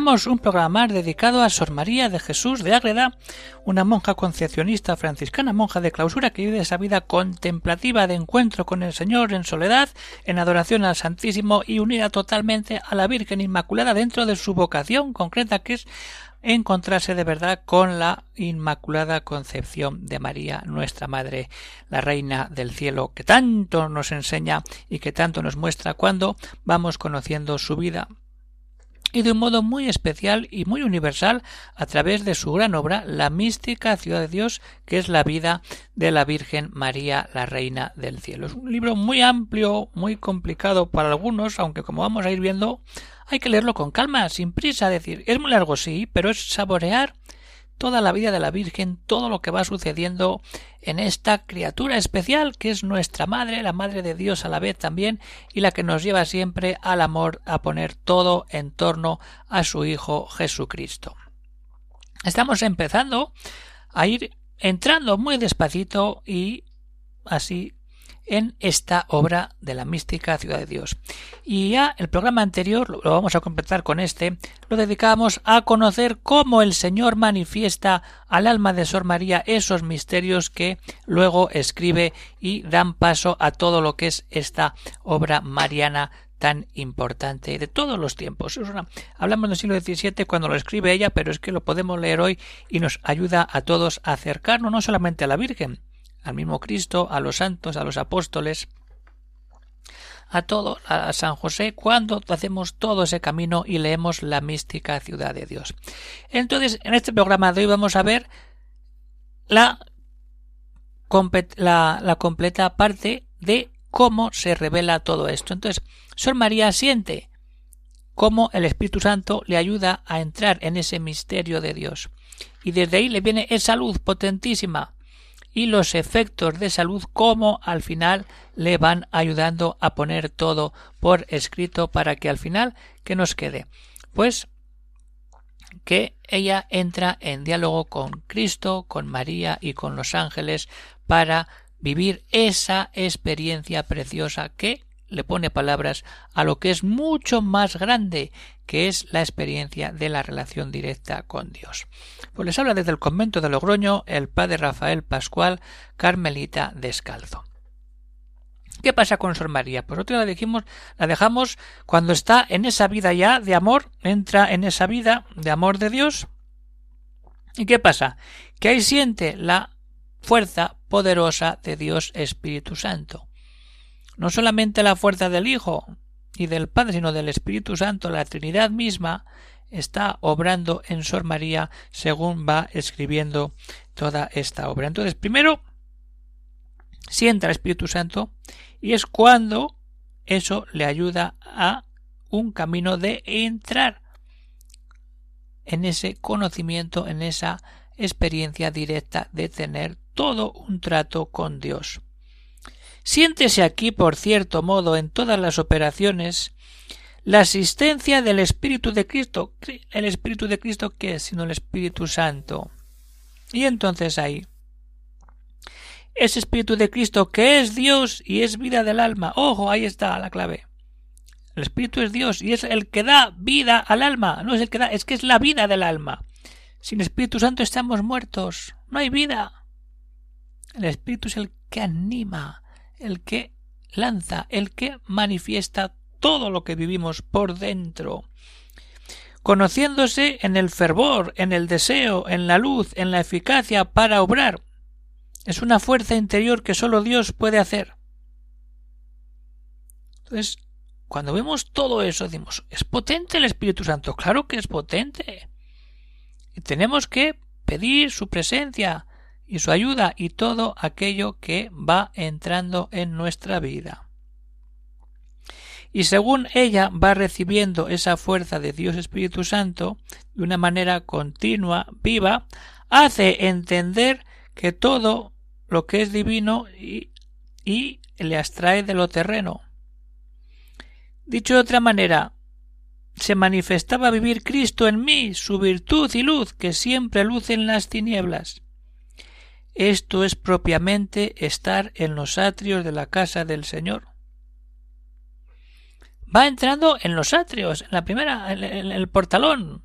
Un programa dedicado a Sor María de Jesús de Ágreda, una monja concepcionista franciscana, monja de clausura que vive esa vida contemplativa de encuentro con el Señor en soledad, en adoración al Santísimo y unida totalmente a la Virgen Inmaculada dentro de su vocación concreta que es encontrarse de verdad con la Inmaculada Concepción de María, nuestra Madre, la Reina del Cielo, que tanto nos enseña y que tanto nos muestra cuando vamos conociendo su vida y de un modo muy especial y muy universal a través de su gran obra La mística ciudad de Dios, que es la vida de la Virgen María, la Reina del Cielo. Es un libro muy amplio, muy complicado para algunos, aunque como vamos a ir viendo, hay que leerlo con calma, sin prisa, decir, es muy largo sí, pero es saborear toda la vida de la Virgen, todo lo que va sucediendo en esta criatura especial que es nuestra Madre, la Madre de Dios a la vez también, y la que nos lleva siempre al amor, a poner todo en torno a su Hijo Jesucristo. Estamos empezando a ir entrando muy despacito y así en esta obra de la mística Ciudad de Dios. Y ya el programa anterior, lo vamos a completar con este, lo dedicamos a conocer cómo el Señor manifiesta al alma de Sor María esos misterios que luego escribe y dan paso a todo lo que es esta obra mariana tan importante de todos los tiempos. hablamos del siglo XVII cuando lo escribe ella, pero es que lo podemos leer hoy y nos ayuda a todos a acercarnos no solamente a la Virgen, al mismo Cristo, a los santos, a los apóstoles, a todo, a San José, cuando hacemos todo ese camino y leemos la mística ciudad de Dios. Entonces, en este programa de hoy vamos a ver la, completa parte de cómo se revela todo esto. Entonces, Sor María siente cómo el Espíritu Santo le ayuda a entrar en ese misterio de Dios. Y desde ahí le viene esa luz potentísima y los efectos de salud como al final le van ayudando a poner todo por escrito para que al final que nos quede pues que ella entra en diálogo con Cristo, con María y con los ángeles para vivir esa experiencia preciosa que le pone palabras a lo que es mucho más grande, que es la experiencia de la relación directa con Dios. Pues les habla desde el convento de Logroño el padre Rafael Pascual, Carmelita Descalzo. ¿Qué pasa con Sor María? Pues otra la dijimos, la dejamos cuando está en esa vida ya de amor, entra en esa vida de amor de Dios. ¿Y qué pasa? Que ahí siente la fuerza poderosa de Dios Espíritu Santo no solamente la fuerza del Hijo y del Padre, sino del Espíritu Santo, la Trinidad misma, está obrando en Sor María según va escribiendo toda esta obra. Entonces, primero, sienta el Espíritu Santo y es cuando eso le ayuda a un camino de entrar en ese conocimiento, en esa experiencia directa de tener todo un trato con Dios. Siéntese aquí, por cierto modo, en todas las operaciones, la asistencia del Espíritu de Cristo. ¿El Espíritu de Cristo qué es sino el Espíritu Santo? Y entonces ahí. Ese Espíritu de Cristo que es Dios y es vida del alma. Ojo, ahí está la clave. El Espíritu es Dios y es el que da vida al alma. No es el que da, es que es la vida del alma. Sin Espíritu Santo estamos muertos. No hay vida. El Espíritu es el que anima, el que lanza, el que manifiesta todo lo que vivimos por dentro, conociéndose en el fervor, en el deseo, en la luz, en la eficacia para obrar. Es una fuerza interior que sólo Dios puede hacer. Entonces, cuando vemos todo eso, decimos, ¿es potente el Espíritu Santo? Claro que es potente. Y tenemos que pedir su presencia, y su ayuda y todo aquello que va entrando en nuestra vida. Y según ella va recibiendo esa fuerza de Dios Espíritu Santo de una manera continua, viva, hace entender que todo lo que es divino y y le abstrae de lo terreno. Dicho de otra manera, se manifestaba vivir Cristo en mí, su virtud y luz, que siempre luce en las tinieblas. Esto es propiamente estar en los atrios de la casa del Señor. Va entrando en los atrios, en la primera, en el portalón,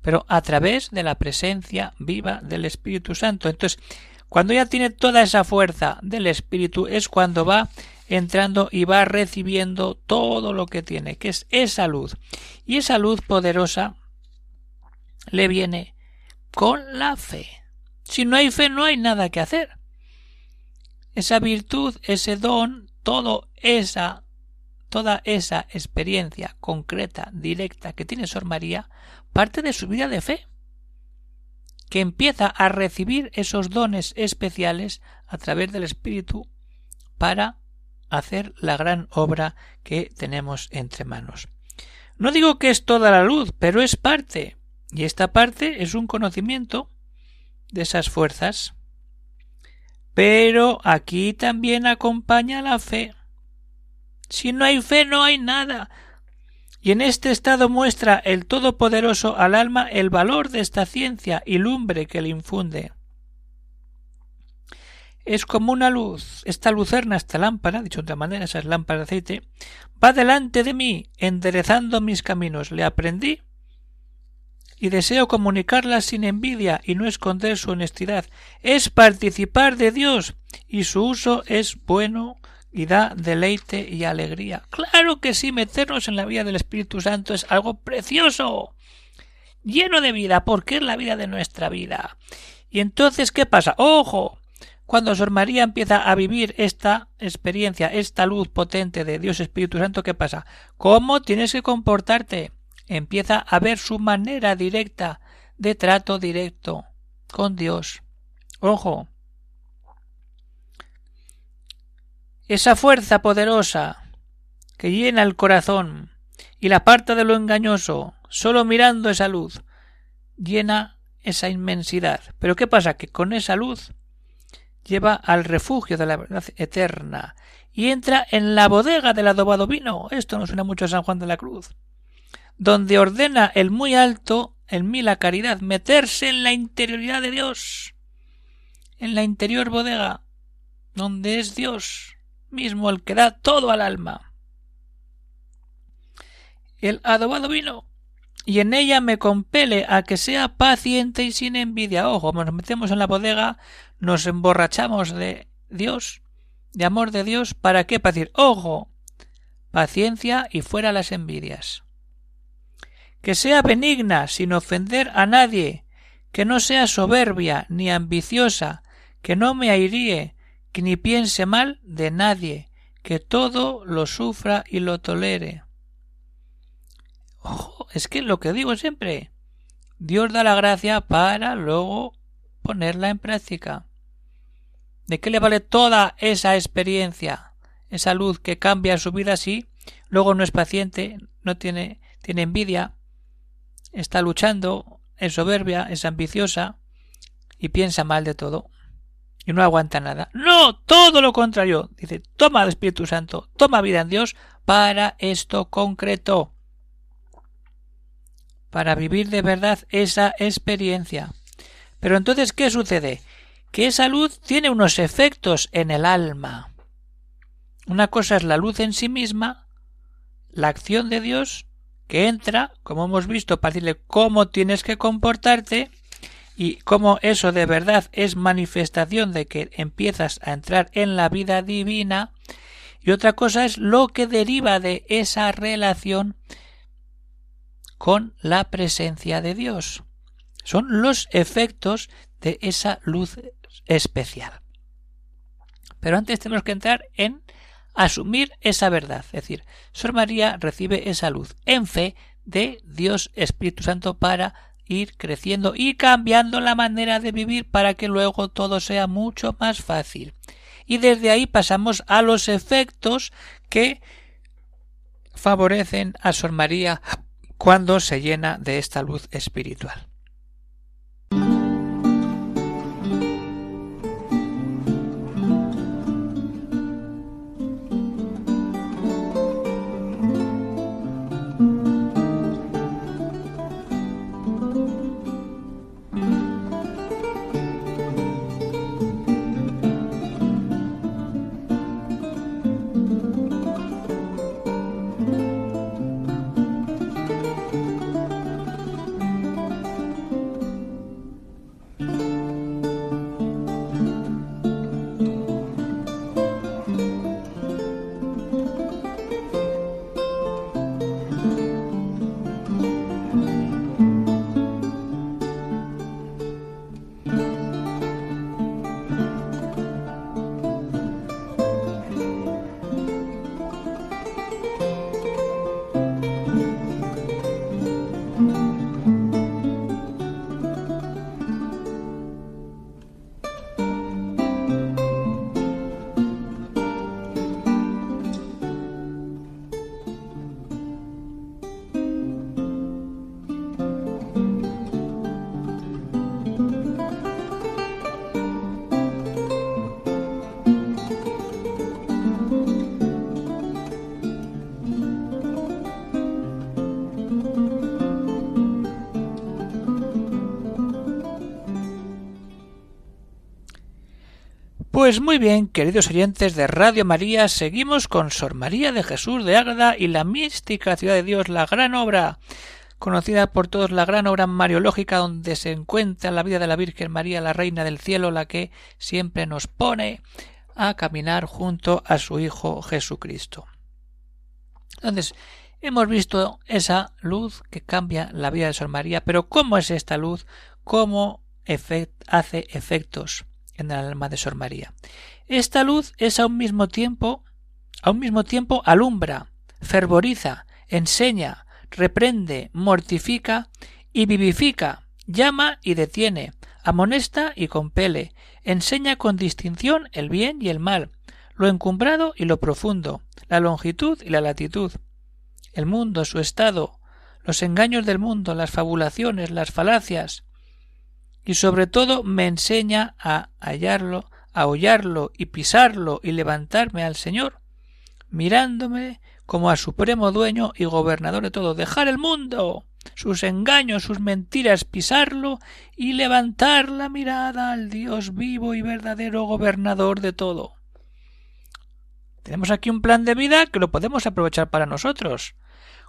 pero a través de la presencia viva del Espíritu Santo. Entonces, cuando ya tiene toda esa fuerza del Espíritu, es cuando va entrando y va recibiendo todo lo que tiene, que es esa luz. Y esa luz poderosa le viene con la fe. Si no hay fe, no hay nada que hacer. Esa virtud, ese don, todo esa, toda esa experiencia concreta, directa que tiene Sor María, parte de su vida de fe, que empieza a recibir esos dones especiales a través del Espíritu para hacer la gran obra que tenemos entre manos. No digo que es toda la luz, pero es parte, y esta parte es un conocimiento de esas fuerzas. Pero aquí también acompaña la fe. Si no hay fe no hay nada. Y en este estado muestra el Todopoderoso al alma el valor de esta ciencia y lumbre que le infunde. Es como una luz. Esta lucerna, esta lámpara, dicho de otra manera, esas lámparas de aceite, va delante de mí, enderezando mis caminos. Le aprendí y deseo comunicarla sin envidia y no esconder su honestidad. Es participar de Dios y su uso es bueno y da deleite y alegría. Claro que sí, meternos en la vida del Espíritu Santo es algo precioso, lleno de vida, porque es la vida de nuestra vida. Y entonces, ¿qué pasa? ¡Ojo! Cuando Sor María empieza a vivir esta experiencia, esta luz potente de Dios Espíritu Santo, ¿qué pasa? ¿Cómo tienes que comportarte? Empieza a ver su manera directa de trato directo con Dios. Ojo. Esa fuerza poderosa que llena el corazón y la aparta de lo engañoso, solo mirando esa luz, llena esa inmensidad. Pero ¿qué pasa? Que con esa luz lleva al refugio de la verdad eterna y entra en la bodega del adobado vino. Esto nos suena mucho a San Juan de la Cruz donde ordena el muy alto en mí la caridad, meterse en la interioridad de Dios, en la interior bodega, donde es Dios mismo el que da todo al alma. El adobado vino, y en ella me compele a que sea paciente y sin envidia. Ojo, nos metemos en la bodega, nos emborrachamos de Dios, de amor de Dios, ¿para qué? Para ojo, paciencia y fuera las envidias que sea benigna sin ofender a nadie, que no sea soberbia ni ambiciosa, que no me airíe, que ni piense mal de nadie, que todo lo sufra y lo tolere. Ojo, es que lo que digo siempre, Dios da la gracia para luego ponerla en práctica. ¿De qué le vale toda esa experiencia, esa luz que cambia su vida así, luego no es paciente, no tiene, tiene envidia, está luchando, es soberbia, es ambiciosa y piensa mal de todo y no aguanta nada. No, todo lo contrario. Dice, toma el Espíritu Santo, toma vida en Dios para esto concreto. Para vivir de verdad esa experiencia. Pero entonces, ¿qué sucede? Que esa luz tiene unos efectos en el alma. Una cosa es la luz en sí misma, la acción de Dios, que entra, como hemos visto, para decirle cómo tienes que comportarte y cómo eso de verdad es manifestación de que empiezas a entrar en la vida divina. Y otra cosa es lo que deriva de esa relación con la presencia de Dios. Son los efectos de esa luz especial. Pero antes tenemos que entrar en asumir esa verdad. Es decir, Sor María recibe esa luz en fe de Dios Espíritu Santo para ir creciendo y cambiando la manera de vivir para que luego todo sea mucho más fácil. Y desde ahí pasamos a los efectos que favorecen a Sor María cuando se llena de esta luz espiritual. Pues muy bien, queridos oyentes de Radio María, seguimos con Sor María de Jesús de Ágreda y la mística ciudad de Dios, la gran obra, conocida por todos la gran obra mariológica donde se encuentra la vida de la Virgen María, la Reina del Cielo, la que siempre nos pone a caminar junto a su Hijo Jesucristo. Entonces, hemos visto esa luz que cambia la vida de Sor María, pero ¿cómo es esta luz? ¿Cómo hace efectos? En el alma de Sor María. Esta luz es a un mismo tiempo, a un mismo tiempo alumbra, fervoriza, enseña, reprende, mortifica y vivifica, llama y detiene, amonesta y compele, enseña con distinción el bien y el mal, lo encumbrado y lo profundo, la longitud y la latitud, el mundo, su estado, los engaños del mundo, las fabulaciones, las falacias, y sobre todo me enseña a hallarlo, a hollarlo y pisarlo y levantarme al Señor, mirándome como a supremo dueño y gobernador de todo, dejar el mundo, sus engaños, sus mentiras, pisarlo y levantar la mirada al Dios vivo y verdadero gobernador de todo. Tenemos aquí un plan de vida que lo podemos aprovechar para nosotros.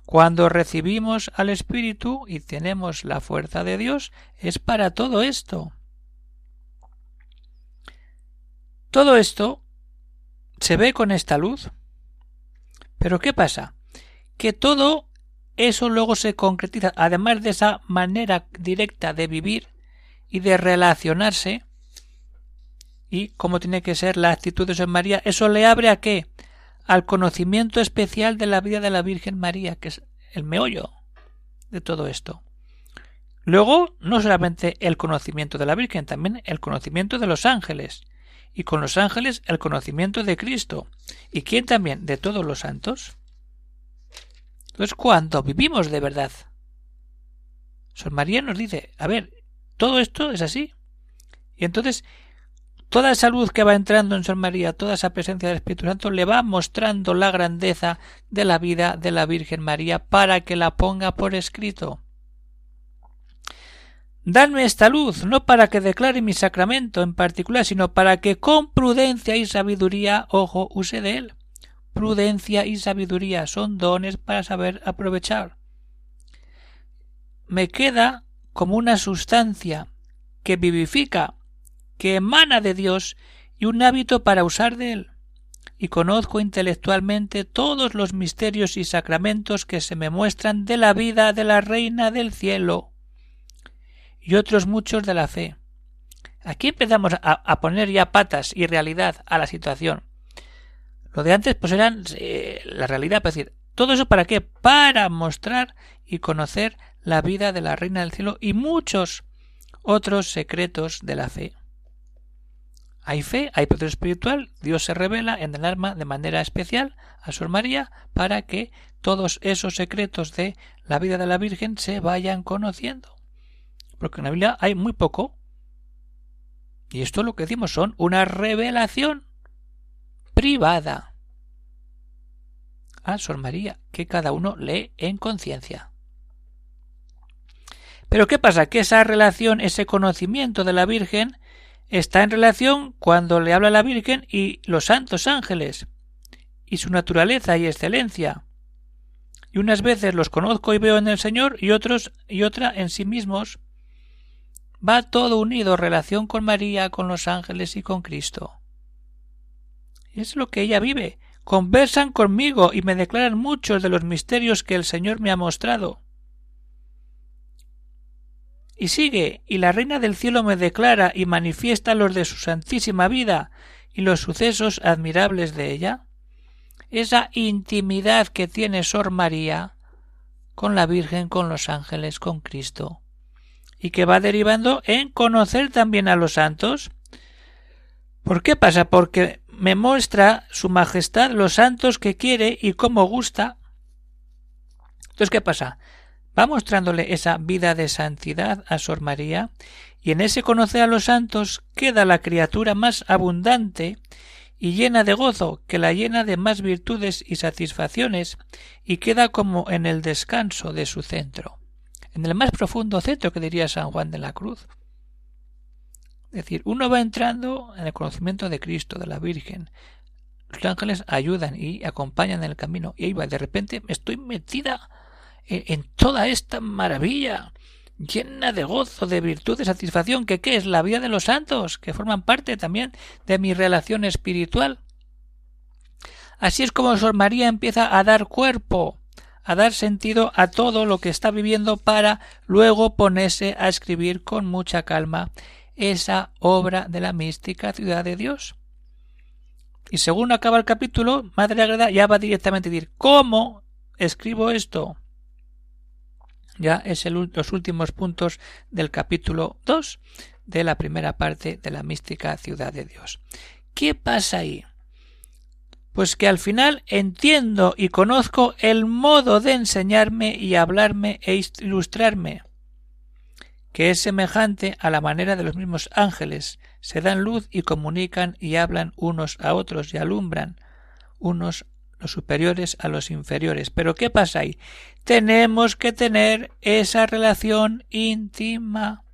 Cuando recibimos al Espíritu y tenemos la fuerza de Dios, es para todo esto. Todo esto se ve con esta luz. Pero ¿qué pasa? Que todo eso luego se concretiza, además de esa manera directa de vivir y de relacionarse, y cómo tiene que ser la actitud de San María, eso le abre a qué? Al conocimiento especial de la vida de la Virgen María, que es el meollo de todo esto. Luego, no solamente el conocimiento de la Virgen, también el conocimiento de los ángeles, y con los ángeles el conocimiento de Cristo. ¿Y quién también? De todos los santos. Entonces, cuando vivimos de verdad, San María nos dice, a ver, todo esto es así. Y entonces, Toda esa luz que va entrando en San María, toda esa presencia del Espíritu Santo, le va mostrando la grandeza de la vida de la Virgen María para que la ponga por escrito. Danme esta luz, no para que declare mi sacramento en particular, sino para que con prudencia y sabiduría, ojo, use de él. Prudencia y sabiduría son dones para saber aprovechar. Me queda como una sustancia que vivifica que emana de Dios y un hábito para usar de él. Y conozco intelectualmente todos los misterios y sacramentos que se me muestran de la vida de la Reina del Cielo y otros muchos de la fe. Aquí empezamos a, poner ya patas y realidad a la situación. Lo de antes pues eran eh, la realidad, es decir, todo eso para qué? Para mostrar y conocer la vida de la Reina del Cielo y muchos otros secretos de la fe. Hay fe, hay poder espiritual, Dios se revela en el alma de manera especial a Sor María para que todos esos secretos de la vida de la Virgen se vayan conociendo. Porque en la Biblia hay muy poco. Y esto lo que decimos son una revelación privada a Sor María que cada uno lee en conciencia. Pero ¿qué pasa? Que esa relación, ese conocimiento de la Virgen está en relación cuando le habla la Virgen y los santos ángeles, y su naturaleza y excelencia. Y unas veces los conozco y veo en el Señor y otros y otra en sí mismos. Va todo unido relación con María, con los ángeles y con Cristo. Es lo que ella vive. Conversan conmigo y me declaran muchos de los misterios que el Señor me ha mostrado. Y sigue, y la Reina del Cielo me declara y manifiesta los de su santísima vida y los sucesos admirables de ella. Esa intimidad que tiene Sor María con la Virgen, con los ángeles, con Cristo, y que va derivando en conocer también a los santos. ¿Por qué pasa? Porque me muestra su majestad los santos que quiere y cómo gusta. Entonces, ¿qué pasa? Va mostrándole esa vida de santidad a Sor María, y en ese conocer a los santos queda la criatura más abundante y llena de gozo, que la llena de más virtudes y satisfacciones, y queda como en el descanso de su centro, en el más profundo centro que diría San Juan de la Cruz. Es decir, uno va entrando en el conocimiento de Cristo, de la Virgen. Los ángeles ayudan y acompañan en el camino. Y ahí va, de repente estoy metida en, toda esta maravilla, llena de gozo, de virtud, de satisfacción, que es la vida de los santos, que forman parte también de mi relación espiritual. Así es como Sor María empieza a dar cuerpo, a dar sentido a todo lo que está viviendo para luego ponerse a escribir con mucha calma esa obra de la mística ciudad de Dios. Y según acaba el capítulo, Madre Agreda ya va directamente a decir ¿Cómo escribo esto? Ya es los últimos puntos del capítulo 2 de la primera parte de la mística ciudad de Dios. ¿Qué pasa ahí? Pues que al final entiendo y conozco el modo de enseñarme y hablarme e ilustrarme que es semejante a la manera de los mismos ángeles, se dan luz y comunican y hablan unos a otros y alumbran unos los superiores a los inferiores. Pero ¿qué pasa ahí? Tenemos que tener esa relación íntima.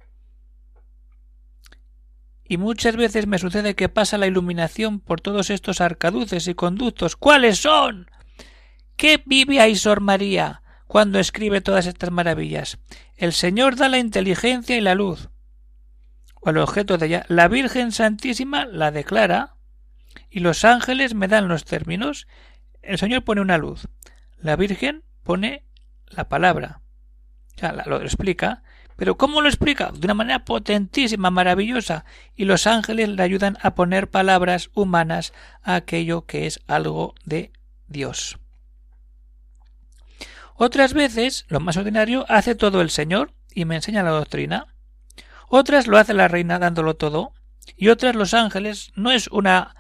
Y muchas veces me sucede que pasa la iluminación por todos estos arcaduces y conductos. ¿Cuáles son? ¿Qué vive ahí Sor María? cuando escribe todas estas maravillas. El Señor da la inteligencia y la luz. O el objeto de ella. La Virgen Santísima la declara y los ángeles me dan los términos. El Señor pone una luz. La Virgen pone la palabra. O sea, lo explica. Pero ¿cómo lo explica? De una manera potentísima, maravillosa. Y los ángeles le ayudan a poner palabras humanas a aquello que es algo de Dios. Otras veces, lo más ordinario, hace todo el Señor y me enseña la doctrina. Otras lo hace la reina dándolo todo. Y otras los ángeles. No es una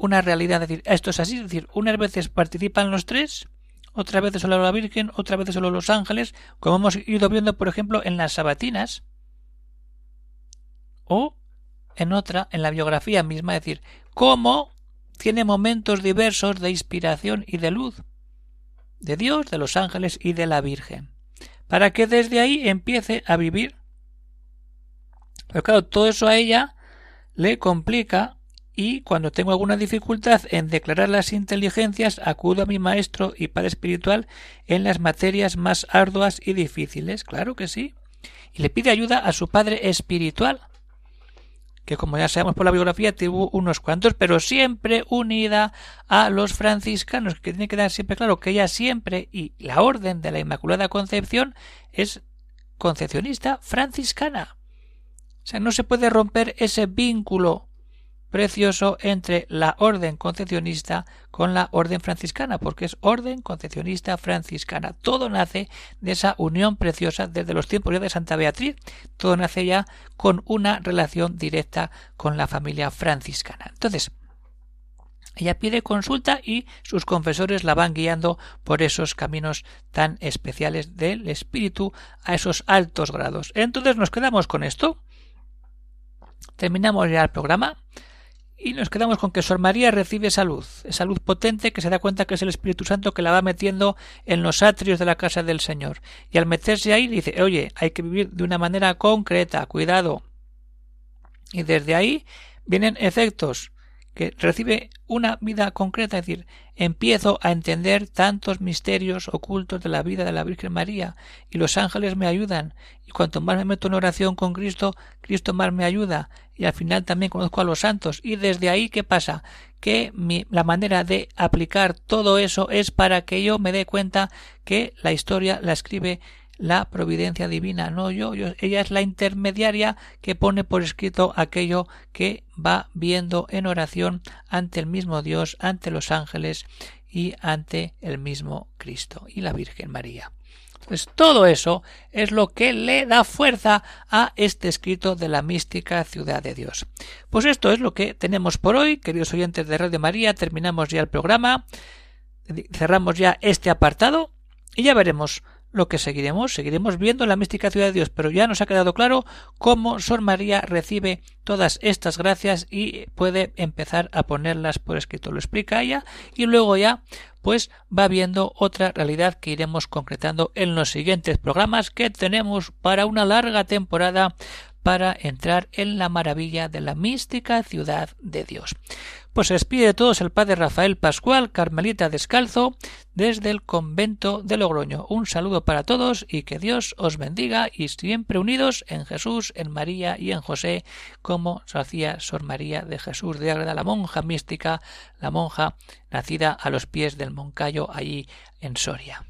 una realidad decir esto es así, es decir, unas veces participan los tres, otras veces solo la Virgen, otras veces solo los ángeles, como hemos ido viendo, por ejemplo, en las sabatinas, o en otra, en la biografía misma, es decir, cómo tiene momentos diversos de inspiración y de luz de Dios, de los ángeles y de la Virgen, para que desde ahí empiece a vivir. Pero claro, todo eso a ella le complica y cuando tengo alguna dificultad en declarar las inteligencias acudo a mi maestro y padre espiritual en las materias más arduas y difíciles, claro que sí, y le pide ayuda a su padre espiritual, que como ya sabemos por la biografía tuvo unos cuantos, pero siempre unida a los franciscanos, que tiene que dar siempre claro que ella siempre, y la orden de la Inmaculada Concepción es concepcionista franciscana. O sea, no se puede romper ese vínculo precioso entre la orden concepcionista con la orden franciscana, porque es orden concepcionista franciscana. Todo nace de esa unión preciosa desde los tiempos ya de Santa Beatriz, todo nace ya con una relación directa con la familia franciscana. Entonces, ella pide consulta y sus confesores la van guiando por esos caminos tan especiales del espíritu a esos altos grados. Entonces nos quedamos con esto. Terminamos ya el programa. Y nos quedamos con que Sor María recibe esa luz, esa luz potente que se da cuenta que es el Espíritu Santo que la va metiendo en los atrios de la casa del Señor. Y al meterse ahí dice, oye, hay que vivir de una manera concreta, cuidado. Y desde ahí vienen efectos que recibe una vida concreta, es decir, empiezo a entender tantos misterios ocultos de la vida de la Virgen María y los ángeles me ayudan. Y cuanto más me meto en oración con Cristo, Cristo más me ayuda. Y al final también conozco a los santos. Y desde ahí qué pasa que mi, la manera de aplicar todo eso es para que yo me dé cuenta que la historia la escribe la providencia divina, no yo, yo, ella es la intermediaria que pone por escrito aquello que va viendo en oración ante el mismo Dios, ante los ángeles y ante el mismo Cristo y la Virgen María. Pues todo eso es lo que le da fuerza a este escrito de la mística ciudad de Dios. Pues esto es lo que tenemos por hoy, queridos oyentes de Radio María, terminamos ya el programa, cerramos ya este apartado y ya veremos lo que seguiremos, seguiremos viendo la mística ciudad de Dios, pero ya nos ha quedado claro cómo Sor María recibe todas estas gracias y puede empezar a ponerlas por escrito. Lo explica ella y luego ya pues va viendo otra realidad que iremos concretando en los siguientes programas que tenemos para una larga temporada para entrar en la maravilla de la mística ciudad de Dios. Pues se despide de todos el padre Rafael Pascual, Carmelita Descalzo, desde el convento de Logroño. Un saludo para todos y que Dios os bendiga y siempre unidos en Jesús, en María y en José, como se hacía Sor María de Jesús de Ágreda, la monja mística, la monja nacida a los pies del Moncayo allí en Soria.